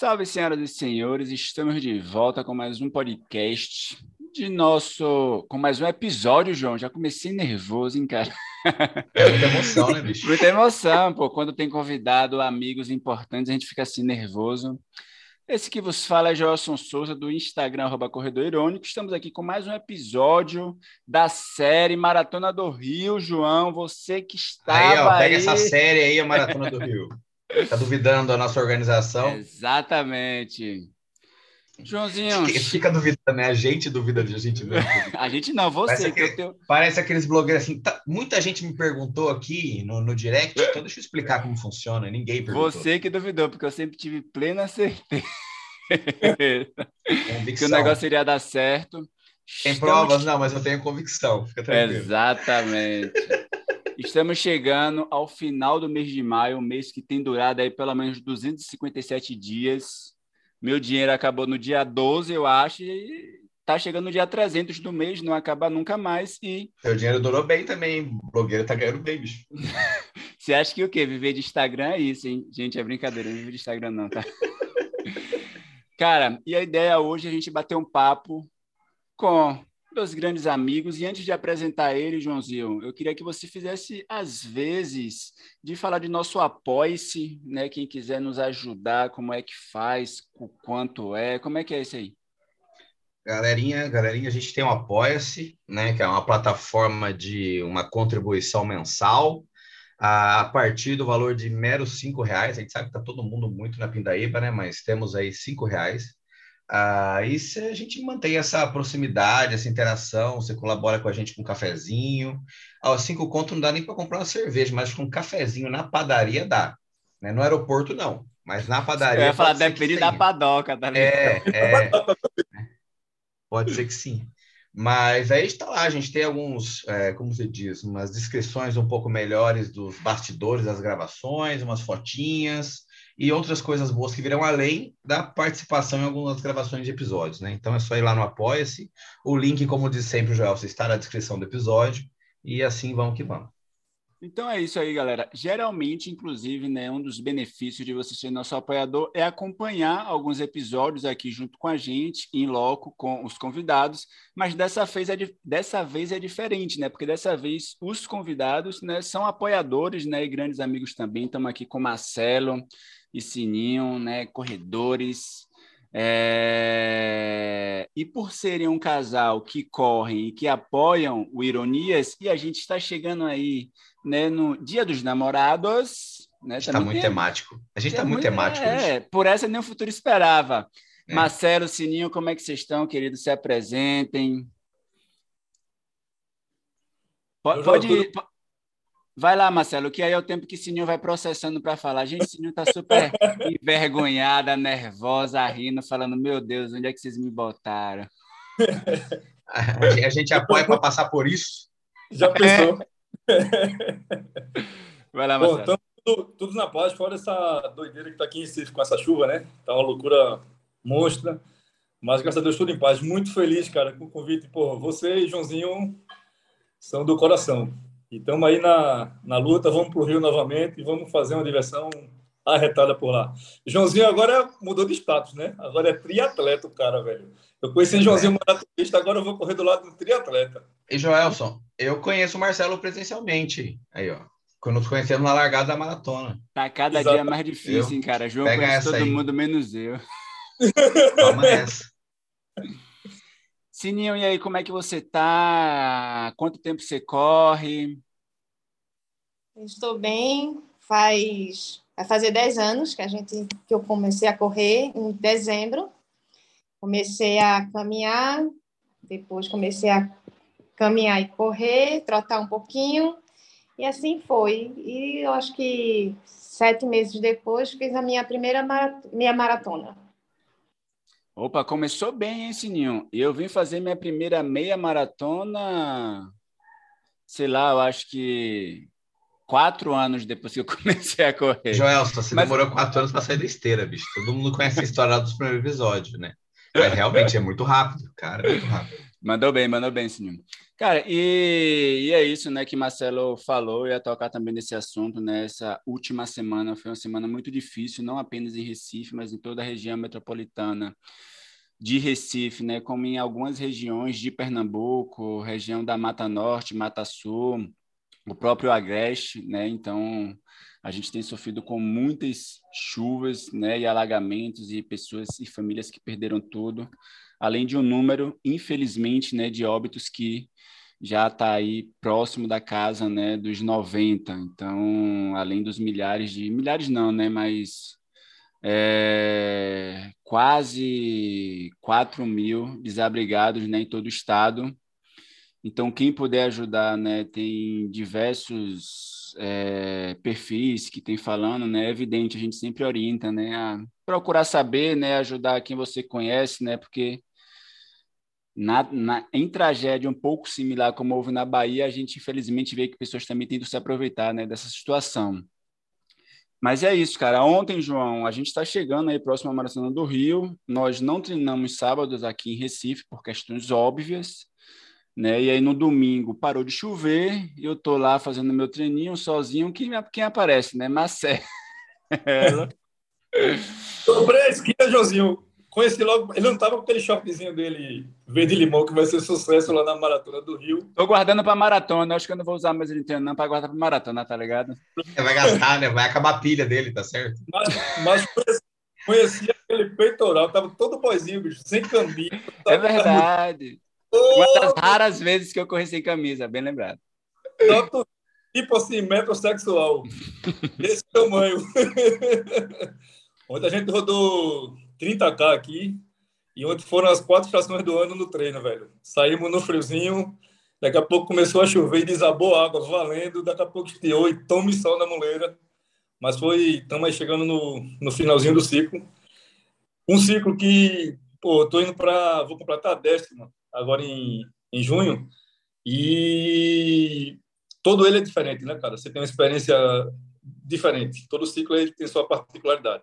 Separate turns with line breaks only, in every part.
Salve, senhoras e senhores, estamos de volta com mais um podcast de nosso. com mais um episódio, João. Já comecei nervoso, hein, cara?
É muita emoção, né, bicho?
Muita emoção, pô. Quando tem convidado amigos importantes, a gente fica assim nervoso. Esse que vos fala é Joelson Souza, do Instagram, arroba Corredor Irônico. Estamos aqui com mais um episódio da série Maratona do Rio. João, você que está.
Aí, ó, pega
aí...
essa série aí, a Maratona do Rio. Tá duvidando da nossa organização?
Exatamente. Joãozinho.
Fica duvidando, né? A gente duvida de a gente mesmo.
a gente não, você.
Parece, aquele, tenho... parece aqueles blogueiros assim. Tá, muita gente me perguntou aqui no, no direct, então deixa eu explicar como funciona. Ninguém perguntou.
Você que duvidou, porque eu sempre tive plena certeza que o negócio iria dar certo.
Tem Estamos... provas? Não, mas eu tenho convicção. Fica tranquilo.
Exatamente. Estamos chegando ao final do mês de maio, um mês que tem durado aí pelo menos 257 dias. Meu dinheiro acabou no dia 12, eu acho, e tá chegando no dia 300 do mês, não acaba nunca mais. E.
Seu dinheiro durou bem também, o blogueiro tá ganhando bem, bicho.
Você acha que o quê? Viver de Instagram é isso, hein? Gente, é brincadeira, não viver de Instagram, não, tá? Cara, e a ideia hoje é a gente bater um papo com meus grandes amigos. E antes de apresentar ele, Joãozinho, eu queria que você fizesse às vezes de falar de nosso apoie-se, né? Quem quiser nos ajudar, como é que faz, o quanto é, como é que é isso aí?
Galerinha, galerinha, a gente tem um Apoia-se, né? Que é uma plataforma de uma contribuição mensal a partir do valor de meros cinco reais. A gente sabe que está todo mundo muito na pindaíba, né? Mas temos aí cinco reais ah, e se a gente mantém essa proximidade, essa interação, você colabora com a gente com um cafezinho. Aos cinco conto não dá nem para comprar uma cerveja, mas com um cafezinho na padaria dá. Né? No aeroporto, não. Mas na padaria. Eu
ia falar, depende da padoca, tá
É, é, pode ser que sim. Mas aí está lá, a gente tem alguns, é, como você diz, umas descrições um pouco melhores dos bastidores das gravações, umas fotinhas e outras coisas boas que virão além da participação em algumas gravações de episódios, né? Então é só ir lá no Apoia-se. O link, como diz sempre o Joel, está na descrição do episódio. E assim vamos que vamos.
Então é isso aí, galera. Geralmente, inclusive, né, um dos benefícios de você ser nosso apoiador é acompanhar alguns episódios aqui junto com a gente, em loco, com os convidados. Mas dessa vez é, dessa vez é diferente, né? Porque dessa vez os convidados né, são apoiadores né, e grandes amigos também. Estamos aqui com Marcelo, e Sininho, né, corredores. É... E por serem um casal que correm e que apoiam o Ironias, e a gente está chegando aí né, no Dia dos Namorados. Né,
está muito tem... temático. A gente está muito, muito temático.
É, por essa nem o futuro esperava. É. Marcelo, Sininho, como é que vocês estão, queridos? Se apresentem. Pode, pode, Vai lá, Marcelo, que aí é o tempo que Sininho vai processando para falar. Gente, Sininho tá super envergonhada, nervosa, rindo, falando: Meu Deus, onde é que vocês me botaram?
A gente apoia para passar por isso.
Já pensou?
Vai lá, Marcelo. Bom,
tudo, tudo, na paz, fora essa doideira que tá aqui em Recife com essa chuva, né? Tá uma loucura monstra. Mas graças a Deus, tudo em paz. Muito feliz, cara, com o convite. Pô, você e Joãozinho são do coração. E estamos aí na, na luta, vamos para o Rio novamente e vamos fazer uma diversão arretada por lá. Joãozinho agora mudou de status, né? Agora é triatleta o cara, velho. Eu conheci o Joãozinho maratonista, agora eu vou correr do lado do triatleta.
E Joelson, eu conheço o Marcelo presencialmente. Aí, ó. Quando nos conhecemos na largada da maratona.
Tá cada Exato. dia mais difícil, hein, cara. João conhece todo aí. mundo, menos eu.
Toma essa.
Sininho, e aí, como é que você tá? Quanto tempo você corre?
Estou bem, faz vai fazer 10 anos que a gente que eu comecei a correr em dezembro. Comecei a caminhar, depois comecei a caminhar e correr, trotar um pouquinho, e assim foi. E eu acho que sete meses depois fiz a minha primeira minha maratona.
Opa, começou bem, hein, Sininho? Eu vim fazer minha primeira meia maratona, sei lá, eu acho que quatro anos depois que eu comecei a correr.
Joelson, você Mas... demorou quatro anos para sair da esteira, bicho. Todo mundo conhece a história dos primeiros episódios, né? É, realmente é muito rápido, cara, é muito rápido.
Mandou bem, mandou bem, Sininho. Cara, e, e, é isso, né, que Marcelo falou, eu ia tocar também nesse assunto, né, essa última semana foi uma semana muito difícil, não apenas em Recife, mas em toda a região metropolitana de Recife, né, como em algumas regiões de Pernambuco, região da Mata Norte, Mata Sul, o próprio Agreste, né, então a gente tem sofrido com muitas chuvas, né, e alagamentos e pessoas e famílias que perderam tudo, além de um número, infelizmente, né, de óbitos que já está aí próximo da casa, né, dos 90. Então, além dos milhares de milhares não, né, mas é, quase 4 mil desabrigados né, em todo o estado. Então, quem puder ajudar, né, tem diversos é, perfis que tem falando, né, é evidente, a gente sempre orienta, né, a procurar saber, né, ajudar quem você conhece, né, porque na, na, em tragédia um pouco similar como houve na Bahia, a gente infelizmente vê que pessoas também tentam se aproveitar, né, dessa situação. Mas é isso, cara. Ontem, João, a gente está chegando aí próximo à Maratona do Rio. Nós não treinamos sábados aqui em Recife por questões óbvias, né? E aí no domingo parou de chover e eu tô lá fazendo meu treininho sozinho. Quem, quem aparece, né? Marcelo.
Sobre a esquina, Joãozinho. Conheci logo. Ele não tava com aquele shoppingzinho dele, verde limão, que vai ser sucesso lá na Maratona do Rio.
Tô guardando pra maratona. Acho que eu não vou usar mais ele inteiro, não, pra guardar pra maratona, tá ligado?
É, vai gastar, né? Vai acabar a pilha dele, tá certo?
Mas, mas conheci, conheci aquele peitoral, tava todo boizinho, bicho, sem camisa.
É verdade. Uma das raras vezes que eu corri sem camisa, bem lembrado.
Tanto, tipo assim, metrosexual. Desse tamanho. Ontem a gente rodou 30k aqui e ontem foram as quatro estações do ano no treino, velho. Saímos no friozinho, daqui a pouco começou a chover e desabou a água valendo, daqui a pouco estiou e tome sol na muleira. Mas foi, estamos aí chegando no, no finalzinho do ciclo. Um ciclo que, pô, tô indo para, vou completar a décima agora em, em junho e todo ele é diferente, né, cara? Você tem uma experiência diferente. Todo ciclo ele tem sua particularidade.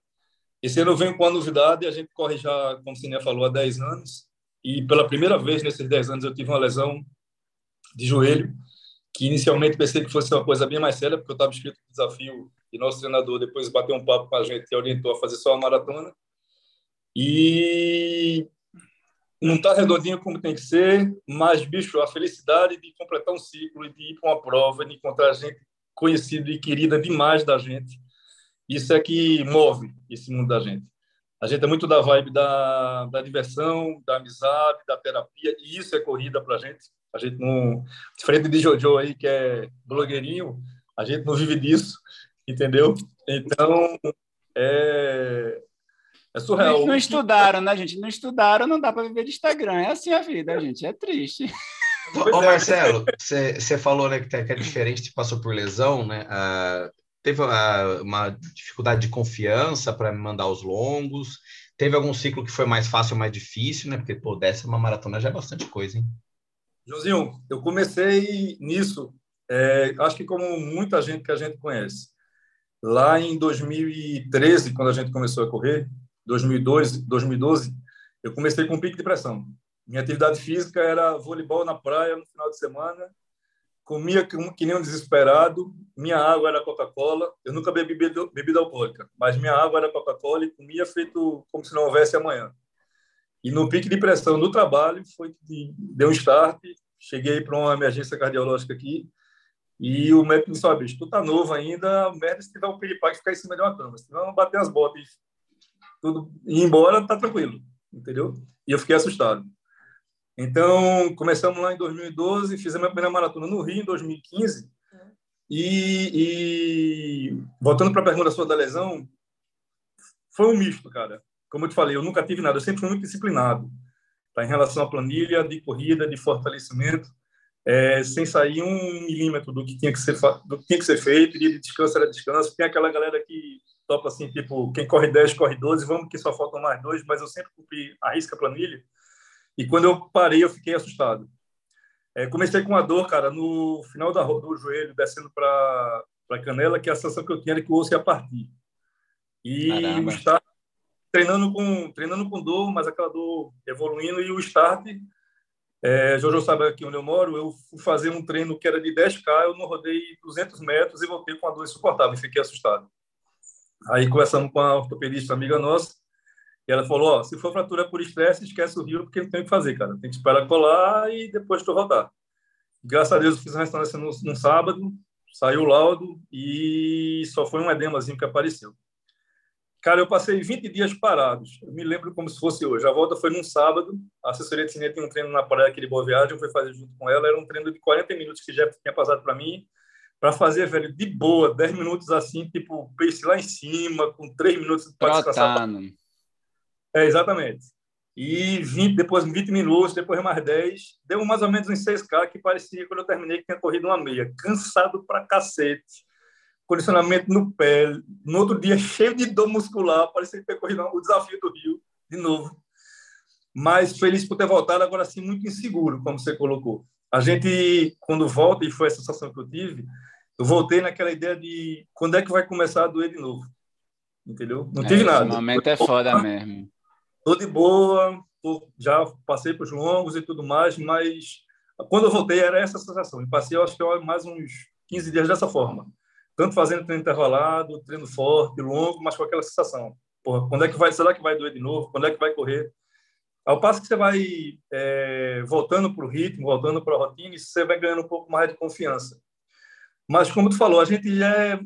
Esse ano vem com a novidade, a gente corre já, como o Siné falou, há 10 anos, e pela primeira vez nesses 10 anos eu tive uma lesão de joelho, que inicialmente pensei que fosse uma coisa bem mais séria, porque eu estava inscrito no desafio, e nosso treinador depois bateu um papo com a gente e orientou a fazer só uma maratona. E não está redondinho como tem que ser, mas, bicho, a felicidade de completar um ciclo, de ir para uma prova, de encontrar gente conhecida e querida demais da gente, isso é que move esse mundo da gente. A gente é muito da vibe da, da diversão, da amizade, da terapia, e isso é corrida para a gente. A gente não. Diferente de Jojo aí, que é blogueirinho, a gente não vive disso, entendeu? Então, é. É surreal.
Não estudaram, né, gente? Não estudaram, não dá para viver de Instagram. É assim a vida, gente. É triste.
Ô, Marcelo, você falou né, que, é diferente, passou por lesão, né? Ah, teve uh, uma dificuldade de confiança para me mandar os longos. Teve algum ciclo que foi mais fácil ou mais difícil, né? Porque, pô, décima maratona já é bastante coisa, hein?
Josinho, eu comecei nisso, é, acho que como muita gente que a gente conhece. Lá em 2013, quando a gente começou a correr, 2012, 2012 eu comecei com pique de pressão. Minha atividade física era voleibol na praia no final de semana. Comia que nem um desesperado, minha água era Coca-Cola, eu nunca bebi bebida, alcoólica, mas minha água era Coca-Cola e comia feito como se não houvesse amanhã. E no pique de pressão do trabalho foi que deu um start, cheguei para uma emergência cardiológica aqui. E o médico disse, ó, bicho, tu tá novo ainda, merda se tiver um piripaque ficar em cima de uma cama, se não bater as botas tudo, ir embora, tá tranquilo, entendeu? E eu fiquei assustado. Então, começamos lá em 2012, fizemos a primeira maratona no Rio em 2015. E, e voltando para a pergunta sua da lesão, foi um misto, cara. Como eu te falei, eu nunca tive nada, eu sempre fui muito disciplinado. Tá? Em relação à planilha de corrida, de fortalecimento, é, sem sair um milímetro do que tinha que ser, do que tinha que ser feito, dia de descanso era descanso. Tem aquela galera que topa assim, tipo, quem corre 10, corre 12, vamos que só faltam mais dois, mas eu sempre cumpri a risca a planilha. E quando eu parei, eu fiquei assustado. É, comecei com a dor, cara, no final da, do joelho, descendo para a canela, que a sensação que eu tinha era que o osso ia partir. E o start, treinando com treinando com dor, mas aquela dor evoluindo e o start é, Jojo sabe aqui onde eu moro, eu fui fazer um treino que era de 10K, eu não rodei 200 metros e voltei com a dor insuportável e fiquei assustado. Aí conversamos com a ortopedista amiga nossa, e ela falou, ó, se for fratura por estresse, esquece o rio, porque não tem o que fazer, cara. Tem que esperar colar e depois tu voltar. Graças a Deus eu fiz a restauração no, no sábado, saiu o laudo e só foi um edemazinho que apareceu. Cara, eu passei 20 dias parados. Eu me lembro como se fosse hoje. A volta foi num sábado. A assessoria de cinema tinha um treino na praia aqui de Boa Viagem. Eu fui fazer junto com ela. Era um treino de 40 minutos que já tinha passado para mim. Para fazer, velho, de boa, 10 minutos assim, tipo, pace lá em cima, com 3 minutos
para descansar.
É, exatamente. E 20, depois 20 minutos, depois mais 10. Deu mais ou menos uns 6K que parecia, quando eu terminei, que tinha corrido uma meia. Cansado pra cacete condicionamento no pé, no outro dia cheio de dor muscular, parecia ter corrido o desafio do Rio, de novo. Mas feliz por ter voltado, agora sim muito inseguro, como você colocou. A gente, quando volta, e foi a sensação que eu tive, eu voltei naquela ideia de quando é que vai começar a doer de novo. Entendeu? Não
é,
tive nada.
Esse momento é foda mesmo.
Tô de boa, tô, já passei para os longos e tudo mais, mas quando eu voltei era essa sensação. E passei, acho que mais uns 15 dias dessa forma tanto fazendo treino intervalado, treino forte, longo, mas com aquela sensação. Porra, quando é que vai, será que vai doer de novo? Quando é que vai correr? Ao passo que você vai é, voltando para o ritmo, voltando para a rotina, você vai ganhando um pouco mais de confiança. Mas, como tu falou, a gente já é.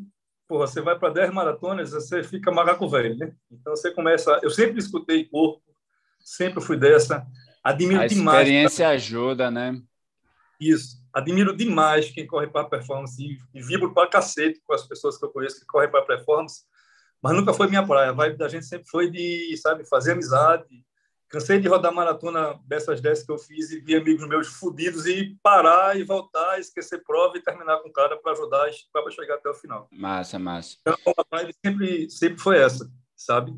Porra, você vai para 10 maratonas, você fica macaco velho, né? Então você começa. Eu sempre escutei corpo, sempre fui dessa. Admiro
a
demais.
A experiência ajuda, né?
Isso admiro demais quem corre para performance e, e vibro para cacete com as pessoas que eu conheço que correm para performance, mas nunca foi minha praia. A vibe da gente sempre foi de, sabe, fazer amizade. Cansei de rodar maratona dessas 10 que eu fiz e vi amigos meus fudidos e parar e voltar, esquecer prova e terminar com o cara para ajudar para chegar até o final.
Massa, massa.
Então, a vibe sempre, sempre foi essa, sabe?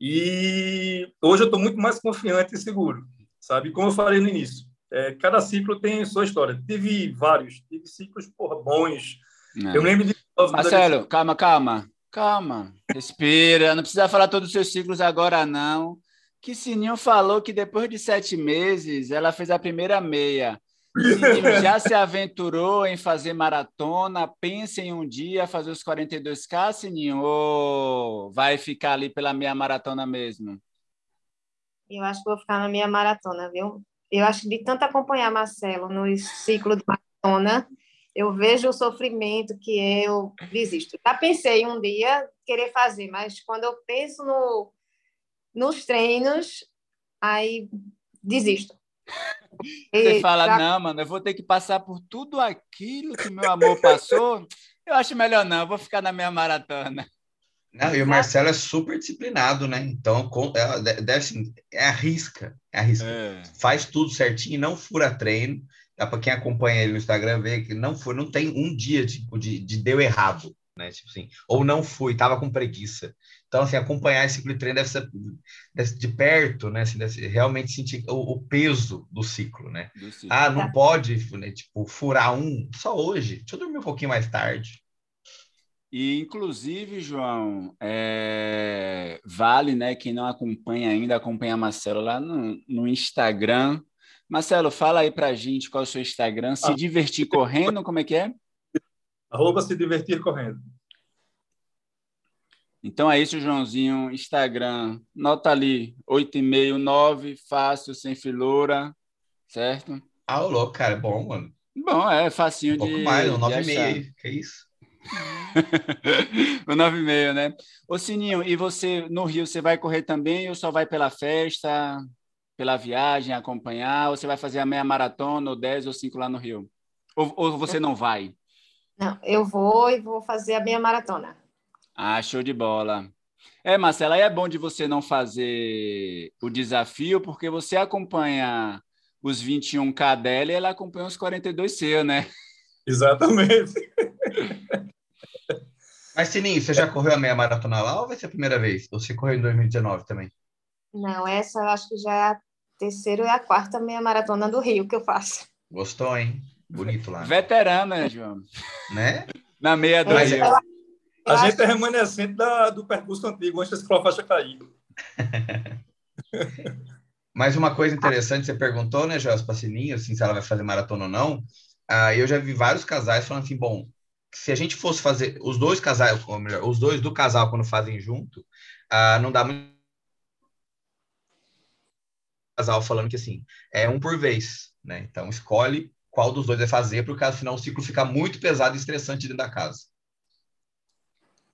E hoje eu estou muito mais confiante e seguro, sabe? Como eu falei no início, é, cada ciclo tem sua história. Tive vários, tive ciclos porra, bons. Não. Eu lembro de.
Marcelo, calma, calma, calma. Respira. Não precisa falar todos os seus ciclos agora, não. Que Sininho falou que depois de sete meses ela fez a primeira meia. Sininho já se aventurou em fazer maratona? Pensa em um dia fazer os 42K, Sininho? Ou vai ficar ali pela meia maratona mesmo?
Eu acho que vou ficar na minha maratona, viu? eu acho que de tanto acompanhar Marcelo no ciclo de maratona, eu vejo o sofrimento que eu desisto. Já pensei um dia querer fazer, mas quando eu penso no, nos treinos, aí desisto.
Você e, fala, já... não, mano, eu vou ter que passar por tudo aquilo que meu amor passou. Eu acho melhor não, eu vou ficar na minha maratona.
Não, e o Marcelo é super disciplinado, né? Então, é, deve, assim, é arrisca, é arrisca. É. Faz tudo certinho, não fura treino. Dá para quem acompanha ele no Instagram ver que não foi, não tem um dia tipo, de, de deu errado, né? Tipo assim, ou não fui, tava com preguiça. Então, assim, acompanhar esse ciclo de treino deve ser, deve ser de perto, né? Assim, deve realmente sentir o, o peso do ciclo, né? Do ciclo. Ah, não tá. pode, né, tipo, furar um só hoje. Deixa eu dormir um pouquinho mais tarde.
E, inclusive, João, é... vale, né? Quem não acompanha ainda, acompanha Marcelo lá no, no Instagram. Marcelo, fala aí pra gente qual é o seu Instagram. Se ah. divertir correndo, como é que é?
Arroba se divertir correndo.
Então é isso, Joãozinho. Instagram, nota ali, 8,5, fácil, sem filura, certo?
Ah, louco, cara, bom, mano.
Bom, é facinho um de.
Um pouco mais, um 9,5, que isso?
o 9,5, né? Ô Sininho, e você no Rio, você vai correr também ou só vai pela festa, pela viagem, acompanhar? Ou você vai fazer a meia maratona, ou 10 ou 5 lá no Rio? Ou, ou você não vai?
Não, eu vou e vou fazer a meia maratona.
Ah, show de bola. É, Marcela, aí é bom de você não fazer o desafio, porque você acompanha os 21K dela e ela acompanha os 42 seu, né?
Exatamente.
Mas, Sininho, você já correu a meia maratona lá ou vai ser a primeira vez? Ou você correu em 2019 também?
Não, essa eu acho que já é a terceira ou a quarta meia maratona do Rio que eu faço.
Gostou, hein? Bonito lá.
Veterana, João.
Né?
Na meia do Rio.
A gente é remanescente da, do percurso antigo, antes da ciclofaixa cair.
Mais uma coisa interessante, você perguntou, né, Joel Passininho, assim, se ela vai fazer maratona ou não. Ah, eu já vi vários casais falando assim, bom, se a gente fosse fazer os dois casais, ou melhor, os dois do casal quando fazem junto, ah, não dá muito casal falando que assim, é um por vez, né? Então escolhe qual dos dois vai fazer, porque senão o ciclo fica muito pesado e estressante dentro da casa.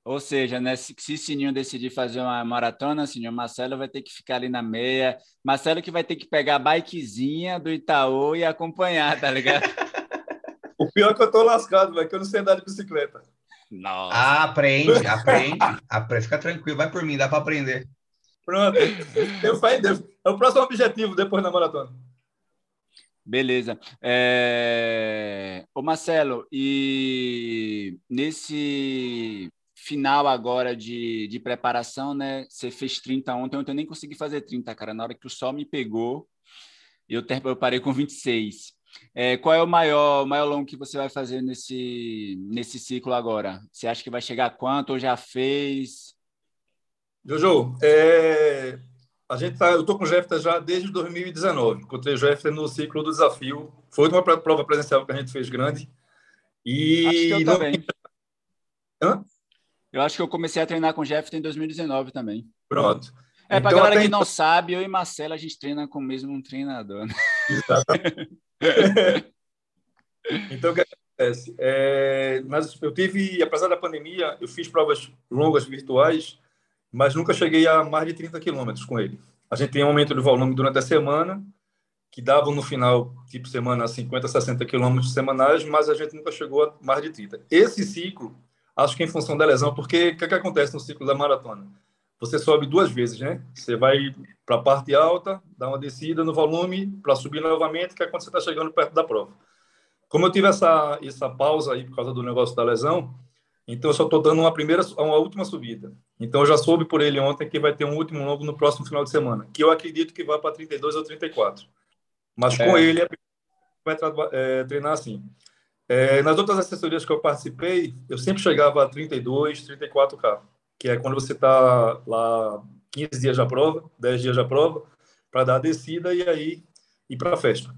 Ou seja, né, se, se Sininho decidir fazer uma maratona, Sininho, Marcelo vai ter que ficar ali na meia. Marcelo que vai ter que pegar a bikezinha do Itaú e acompanhar, tá ligado?
o pior é que eu tô lascado, velho, que eu não sei andar de bicicleta.
Nossa. Ah, aprende, aprende, aprende. Fica tranquilo, vai por mim, dá para aprender.
Pronto. Eu é o próximo objetivo depois da maratona.
Beleza. É... Ô Marcelo, e nesse final agora de, de preparação, né? Você fez 30 ontem, ontem eu nem consegui fazer 30, cara. Na hora que o sol me pegou, eu, ter, eu parei com 26. É, qual é o maior, maior longo que você vai fazer nesse, nesse ciclo agora? Você acha que vai chegar a quanto ou já fez?
Jojo, é, a gente tá, eu estou com o Jeffter já desde 2019. Encontrei o Jeffter no ciclo do desafio. Foi uma prova presencial que a gente fez grande. E
Acho que eu não... também. Hã? Eu acho que eu comecei a treinar com o Jeff em 2019 também.
Pronto.
É, então, para galera que então... não sabe, eu e Marcelo, a gente treina com o mesmo treinador. Né?
então, o que acontece? É, mas eu tive, apesar da pandemia, eu fiz provas longas virtuais, mas nunca cheguei a mais de 30 quilômetros com ele. A gente tem um aumento de volume durante a semana, que davam no final, tipo semana, 50, 60 quilômetros semanais, mas a gente nunca chegou a mais de 30. Esse ciclo acho que em função da lesão, porque o que, que acontece no ciclo da maratona? Você sobe duas vezes, né? Você vai para a parte alta, dá uma descida no volume, para subir novamente, que é quando você está chegando perto da prova. Como eu tive essa, essa pausa aí por causa do negócio da lesão, então eu só estou dando uma primeira, uma última subida. Então eu já soube por ele ontem que vai ter um último longo no próximo final de semana, que eu acredito que vai para 32 ou 34. Mas é. com ele vai é, treinar assim. É, nas outras assessorias que eu participei, eu sempre chegava a 32, 34K, que é quando você está lá 15 dias da prova, 10 dias da prova, para dar a descida e aí ir para a festa.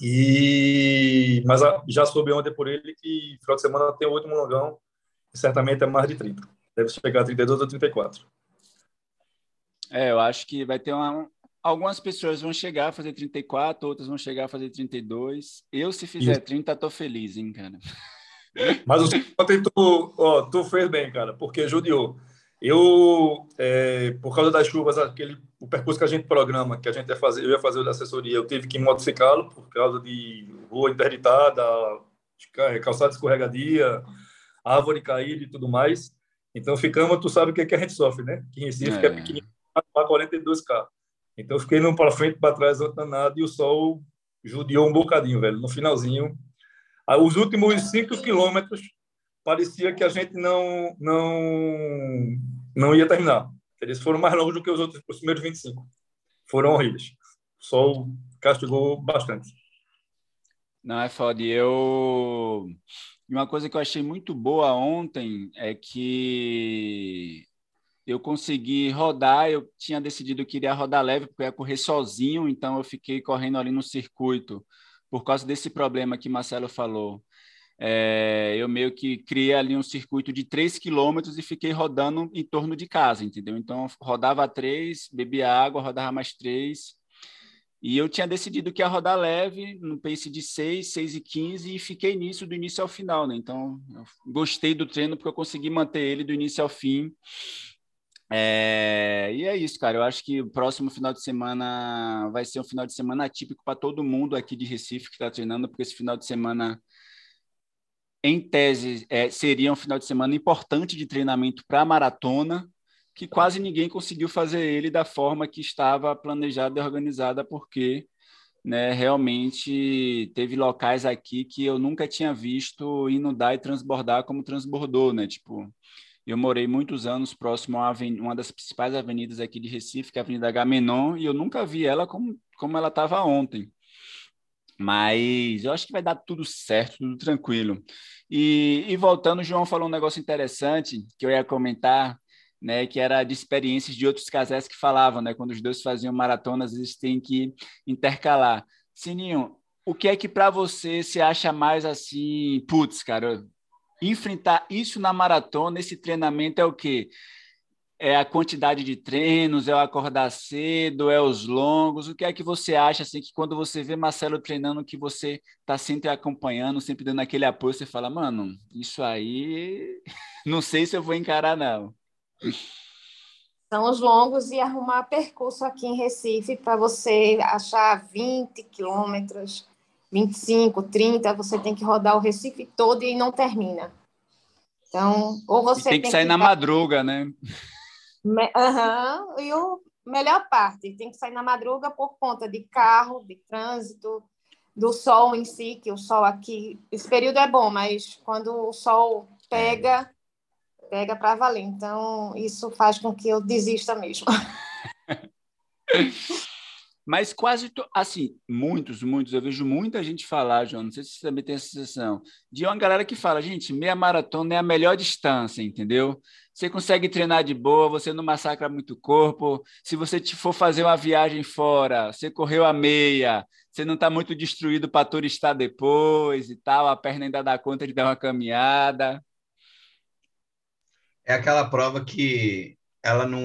E, mas já soube ontem por ele que final de semana tem o último longão, e certamente é mais de 30. Deve chegar a 32 ou 34.
É, eu acho que vai ter uma, algumas pessoas vão chegar a fazer 34, outras vão chegar a fazer 32. Eu, se fizer Isso. 30, tô feliz, hein, cara.
Mas ontem tu, ó, tu fez bem, cara, porque judiou. Eu, é, por causa das chuvas, aquele, o percurso que a gente programa, que a gente ia fazer, eu ia fazer o da assessoria, eu tive que modificá-lo por causa de rua interditada, calçada escorregadia, árvore caída e tudo mais. Então ficamos, tu sabe o que, é que a gente sofre, né? Que em Recife é, é pequenininho, para 42 carros. Então eu fiquei num para frente, para trás, nada, e o sol judiou um bocadinho, velho. No finalzinho, os últimos cinco quilômetros parecia que a gente não não não ia terminar. Eles foram mais longos do que os outros, os primeiros 25. Foram horríveis. O sol castigou bastante.
Não, é foda. E eu... Uma coisa que eu achei muito boa ontem é que eu consegui rodar, eu tinha decidido que iria rodar leve, porque eu ia correr sozinho, então eu fiquei correndo ali no circuito, por causa desse problema que Marcelo falou. É, eu meio que criei ali um circuito de 3 quilômetros e fiquei rodando em torno de casa, entendeu? Então, rodava três, bebia água, rodava mais três, e eu tinha decidido que ia rodar leve, no pace de 6, 6 e 15, e fiquei nisso do início ao final, né? Então, gostei do treino porque eu consegui manter ele do início ao fim. É, e é isso, cara. Eu acho que o próximo final de semana vai ser um final de semana atípico para todo mundo aqui de Recife que está treinando, porque esse final de semana, em tese, é, seria um final de semana importante de treinamento para a maratona, que quase ninguém conseguiu fazer ele da forma que estava planejada e organizada, porque né, realmente teve locais aqui que eu nunca tinha visto inundar e transbordar como transbordou, né? Tipo, eu morei muitos anos próximo a uma das principais avenidas aqui de Recife, que é a Avenida Gamenon, e eu nunca vi ela como, como ela estava ontem. Mas eu acho que vai dar tudo certo, tudo tranquilo. E, e voltando, o João falou um negócio interessante que eu ia comentar, né, que era de experiências de outros casais que falavam, né, quando os dois faziam maratonas, eles têm que intercalar. Sininho, o que é que para você se acha mais assim, putz, cara, enfrentar isso na maratona, esse treinamento é o quê? É a quantidade de treinos, é o acordar cedo, é os longos. O que é que você acha assim que quando você vê Marcelo treinando que você está sempre acompanhando, sempre dando aquele apoio, você fala, mano, isso aí não sei se eu vou encarar não.
São os longos e arrumar percurso aqui em Recife para você achar 20 quilômetros, 25, 30, você tem que rodar o Recife todo e não termina. Então, ou você
e tem que sair que... na madruga, né?
Uhum. E o melhor parte, tem que sair na madruga por conta de carro, de trânsito, do sol em si, que o sol aqui, esse período é bom, mas quando o sol pega, pega para valer. Então, isso faz com que eu desista mesmo.
Mas quase, assim, muitos, muitos, eu vejo muita gente falar, João, não sei se você também tem essa sensação, de uma galera que fala, gente, meia maratona é a melhor distância, entendeu? Você consegue treinar de boa, você não massacra muito corpo. Se você for fazer uma viagem fora, você correu a meia, você não está muito destruído para turistar depois e tal, a perna ainda dá conta de dar uma caminhada.
É aquela prova que ela não,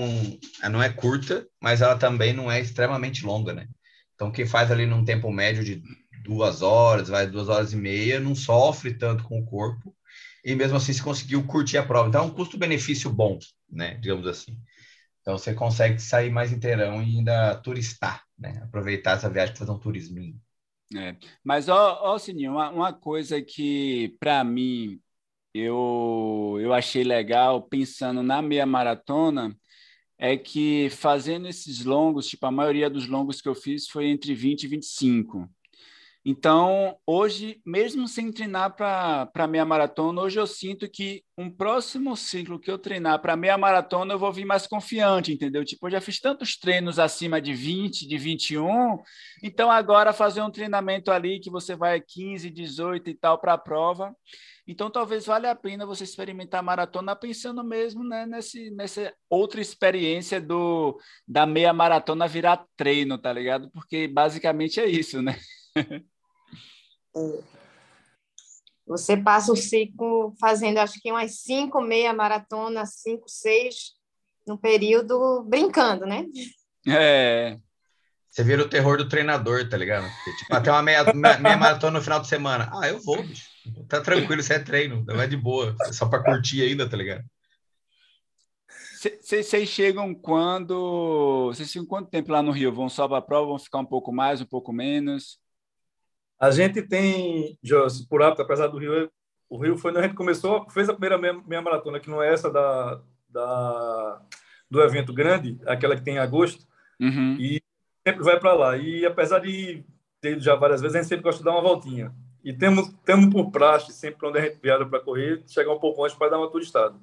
ela não é curta, mas ela também não é extremamente longa, né? Então, quem faz ali num tempo médio de duas horas, vai duas horas e meia, não sofre tanto com o corpo e mesmo assim se conseguiu curtir a prova. Então, é um custo-benefício bom, né? Digamos assim. Então, você consegue sair mais inteirão e ainda turistar, né? Aproveitar essa viagem para fazer um turisminho.
É. Mas, ó, ó Sininho, uma, uma coisa que, para mim, eu, eu achei legal, pensando na meia maratona, é que fazendo esses longos, tipo, a maioria dos longos que eu fiz foi entre 20 e 25. Então, hoje, mesmo sem treinar para meia maratona, hoje eu sinto que um próximo ciclo que eu treinar para meia maratona, eu vou vir mais confiante, entendeu? Tipo, eu já fiz tantos treinos acima de 20, de 21, então agora fazer um treinamento ali que você vai 15, 18 e tal para a prova. Então, talvez valha a pena você experimentar a maratona pensando mesmo né, nesse, nessa outra experiência do da meia maratona virar treino, tá ligado? Porque basicamente é isso, né?
É. Você passa o ciclo fazendo, acho que umas cinco meia maratona, cinco, seis, no período brincando, né?
É.
Você vira o terror do treinador, tá ligado? Tipo, até uma meia, meia maratona no final de semana. Ah, eu vou, bicho. Tá tranquilo, isso é treino, não é de boa. É só para curtir ainda, tá ligado?
Vocês chegam quando. Vocês ficam quanto tempo lá no Rio? Vão só para a prova? Vão ficar um pouco mais, um pouco menos?
A gente tem, Joss, por hábito, apesar do Rio, o Rio foi onde a gente começou, fez a primeira meia, meia maratona, que não é essa da, da, do evento grande, aquela que tem em agosto,
uhum.
e sempre vai para lá. E apesar de ter ido já várias vezes, a gente sempre gosta de dar uma voltinha. E temos, temos por praxe, sempre onde a gente viaja para correr, chegar um pouco antes para dar uma turistada.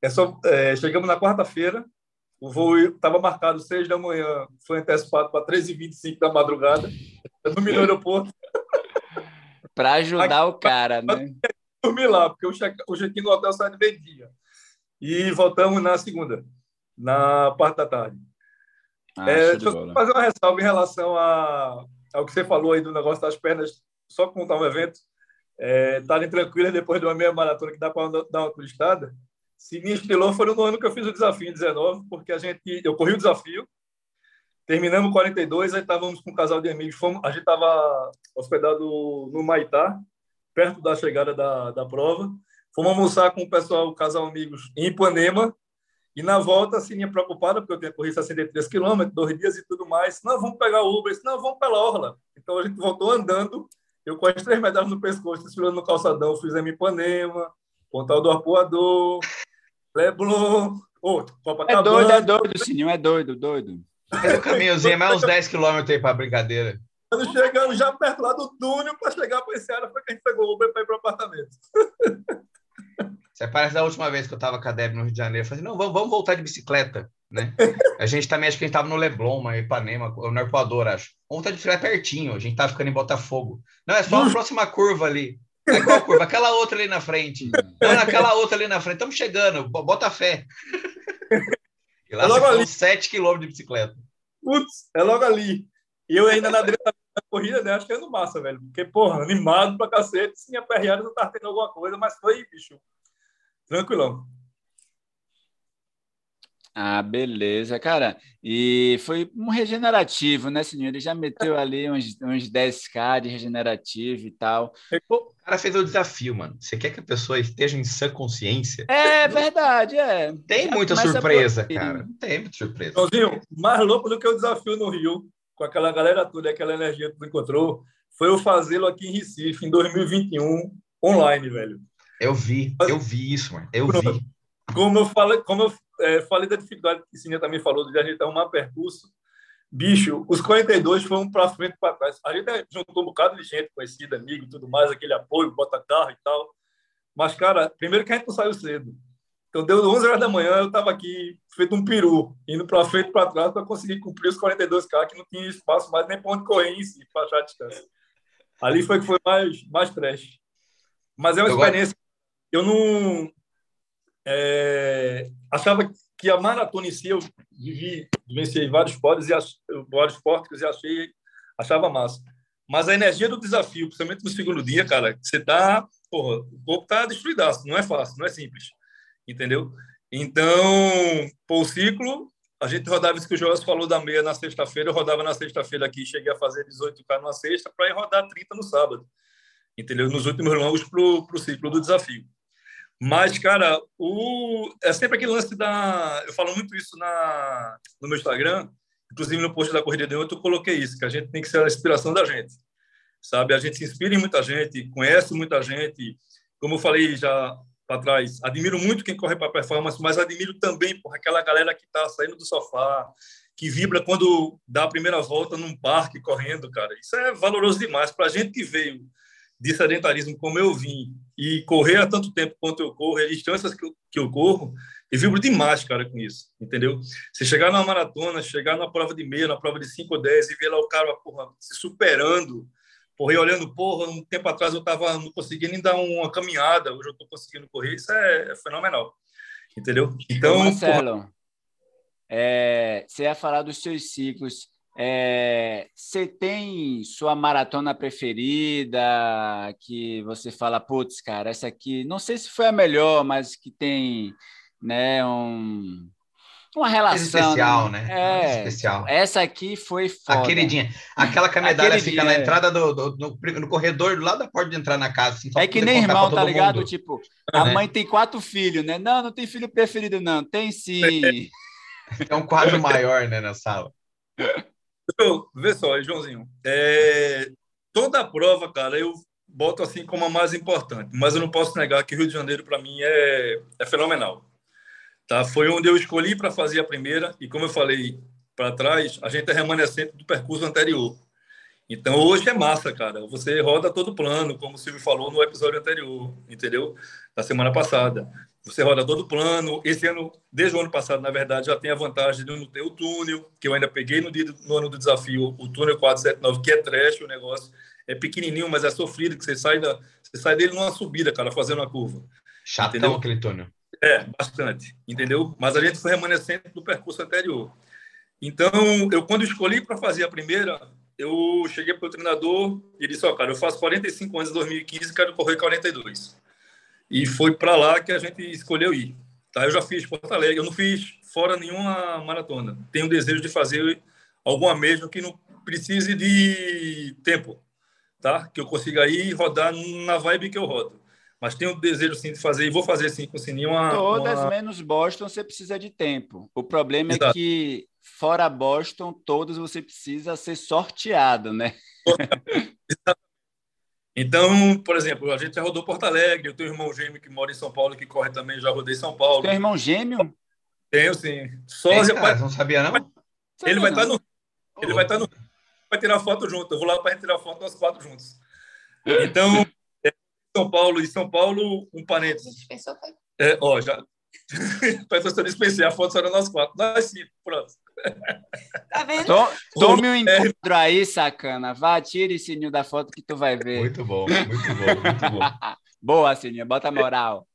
É só, é, chegamos na quarta-feira, o voo estava marcado seis da manhã, foi antecipado para 3h25 da madrugada, no aeroporto.
para ajudar Aqui, o cara, né?
Dormir lá, porque o check-in no hotel sai de meio-dia. E voltamos na segunda, na parte da tarde. Ah, é, deixa eu fazer uma ressalva em relação a, ao que você falou aí do negócio das pernas só contar um evento, é, estarem tranquilas depois de uma meia maratona que dá para dar uma turistada. Se me inspirou foi no ano que eu fiz o desafio em 19, porque a gente, eu corri o desafio, terminamos 42, aí estávamos com um casal de amigos, fomos, a gente estava hospedado no Maitá, perto da chegada da, da prova. Fomos almoçar com o pessoal, o casal amigos, em Ipanema, e na volta, assim, minha preocupada, porque eu tinha corrido 63 quilômetros, dois dias e tudo mais. Não, vamos pegar o Uber. Não, vamos pela Orla. Então, a gente voltou andando eu com as três medalhas no pescoço, desfilando no calçadão, fizemos Ipanema, Pontal do Arpoador, Leblon, outro,
Copacabana. É doido, é doido, Sininho, é doido, doido.
É o caminhozinho, é mais uns 10 quilômetros aí para Brigadeira.
Quando chegando já perto lá do túnel para chegar para esse área, foi que a gente pegou o Uber para ir para o apartamento.
Você parece da última vez que eu estava com a Deb no Rio de Janeiro. Eu falei, não, vamos, vamos voltar de bicicleta, né? A gente também, acho que a gente estava no Leblon, uma Ipanema, no Arpoador, acho. Vamos voltar de bicicleta pertinho, a gente estava ficando em Botafogo. Não, é só a próxima curva ali. É qual curva? Aquela outra ali na frente. Não, naquela outra ali na frente. Estamos chegando, bota fé. E lá é logo ali. 7 quilômetros de bicicleta.
Putz, é logo ali. E eu ainda na da corrida, né? Acho que é no massa, velho. Porque, porra, animado pra cacete. Sim, aperreado não tava tendo alguma coisa, mas foi, bicho, tranquilão.
Ah, beleza, cara. E foi um regenerativo, né, senhor? Ele já meteu ali uns, uns 10k de regenerativo e tal.
O cara fez o desafio, mano. Você quer que a pessoa esteja em sã consciência?
É verdade, é.
Tem muita surpresa, cara. Tem muita surpresa.
Joãozinho, mais louco do que o desafio no Rio, com aquela galera toda, aquela energia que tu encontrou, foi eu fazê-lo aqui em Recife, em 2021, online, velho.
Eu vi, eu vi isso, mano. Eu vi.
Como eu falei, como eu é, falei da dificuldade que Sininha também falou de a gente arrumar percurso. Bicho, os 42 foram para frente e para trás. A gente juntou um bocado de gente conhecida, amigo e tudo mais, aquele apoio, bota carro e tal. Mas, cara, primeiro que a gente não saiu cedo. Então, deu 11 horas da manhã, eu estava aqui, feito um peru, indo para frente e para trás para conseguir cumprir os 42K, que não tinha espaço mais nem para onde correr em si, para achar a distância. Ali foi que foi mais, mais trash. Mas é uma experiência. Eu não, é, achava que a maratona em si, eu vivi, vivenciei vários pódios e ach, vários pórticos e achei, achava massa. Mas a energia do desafio, principalmente no segundo dia, cara, você tá, porra, o corpo tá destruidaço, não é fácil, não é simples, entendeu? Então, o ciclo, a gente rodava isso que o Joel falou da meia na sexta-feira, eu rodava na sexta-feira aqui, cheguei a fazer 18K numa sexta para ir rodar 30 no sábado, entendeu? Nos últimos longos para o ciclo do desafio. Mas, cara, o... é sempre aquele lance da. Eu falo muito isso na... no meu Instagram, inclusive no post da Corrida de ontem, eu coloquei isso, que a gente tem que ser a inspiração da gente. Sabe? A gente se inspira em muita gente, conhece muita gente. Como eu falei já para trás, admiro muito quem corre para performance, mas admiro também por aquela galera que está saindo do sofá, que vibra quando dá a primeira volta num parque correndo, cara. Isso é valoroso demais para a gente que veio de sedentarismo como eu vim e correr há tanto tempo quanto eu corro, as distâncias que eu, que eu corro, eu vibro demais, cara, com isso, entendeu? Se chegar numa maratona, chegar na prova de meia, na prova de 5 ou 10 e ver lá o cara, porra, se superando, porra, e olhando, porra, um tempo atrás eu tava, não conseguia nem dar uma caminhada, hoje eu tô conseguindo correr, isso é, é fenomenal, entendeu?
Então, Marcelo, porra... é, você ia falar dos seus ciclos, é, você tem sua maratona preferida que você fala, putz, cara, essa aqui, não sei se foi a melhor, mas que tem né, um, uma relação.
Especial, né?
É, especial. Essa aqui foi foda.
Aquele dia. Aquela caminhada fica dia. na entrada do, do, do, no corredor, do lado da porta de entrar na casa. Assim,
é que nem irmão, tá ligado? Mundo. Tipo, a mãe tem quatro filhos, né? Não, não tem filho preferido, não. Tem sim.
É um quadro maior, né, na sala.
Vê só, Joãozinho. É, toda a prova, cara, eu boto assim como a mais importante, mas eu não posso negar que Rio de Janeiro, para mim, é, é fenomenal. Tá? Foi onde eu escolhi para fazer a primeira, e como eu falei para trás, a gente é remanescente do percurso anterior. Então, hoje é massa, cara. Você roda todo o plano, como o Silvio falou no episódio anterior, entendeu? Da semana passada. Você roda todo o plano. Esse ano, desde o ano passado, na verdade, já tem a vantagem de não ter o túnel, que eu ainda peguei no, dia, no ano do desafio, o túnel 479, que é trash o negócio. É pequenininho, mas é sofrido, que você sai, da, você sai dele numa subida, cara, fazendo uma curva.
Chatão entendeu? aquele túnel.
É, bastante, entendeu? Mas a gente foi remanescente do percurso anterior. Então, eu quando escolhi para fazer a primeira, eu cheguei para o treinador e disse, ó, oh, cara, eu faço 45 anos em 2015 e quero correr 42. E foi para lá que a gente escolheu ir. Tá? Eu já fiz Porto Alegre, eu não fiz fora nenhuma maratona. Tenho desejo de fazer alguma mesmo que não precise de tempo, tá? Que eu consiga ir rodar na vibe que eu rodo. Mas tenho desejo sim de fazer e vou fazer sim com o Sininho uma,
Todas
uma...
menos Boston você precisa de tempo. O problema é Exato. é que fora Boston, todos você precisa ser sorteado, né?
Então, por exemplo, a gente já rodou Porto Alegre, eu tenho um irmão gêmeo que mora em São Paulo, que corre também, já rodei São Paulo.
Tem irmão gêmeo?
Tenho, sim.
Sósia, cara, não sabia não?
Ele vai estar no ele vai estar no vai tirar foto junto. Eu vou lá para tirar foto nós quatro juntos. Então, São Paulo, e São Paulo, um parênteses.
Dispensou, foi?
É, ó, já. Que eu dispensei a foto, só era nós quatro. Nós cinco, pronto.
Tá vendo?
To- Tome um encontro aí, sacana. Vá, tire esse ninho da foto que tu vai ver.
Muito bom, muito bom, muito bom.
Boa, Sininho, bota moral.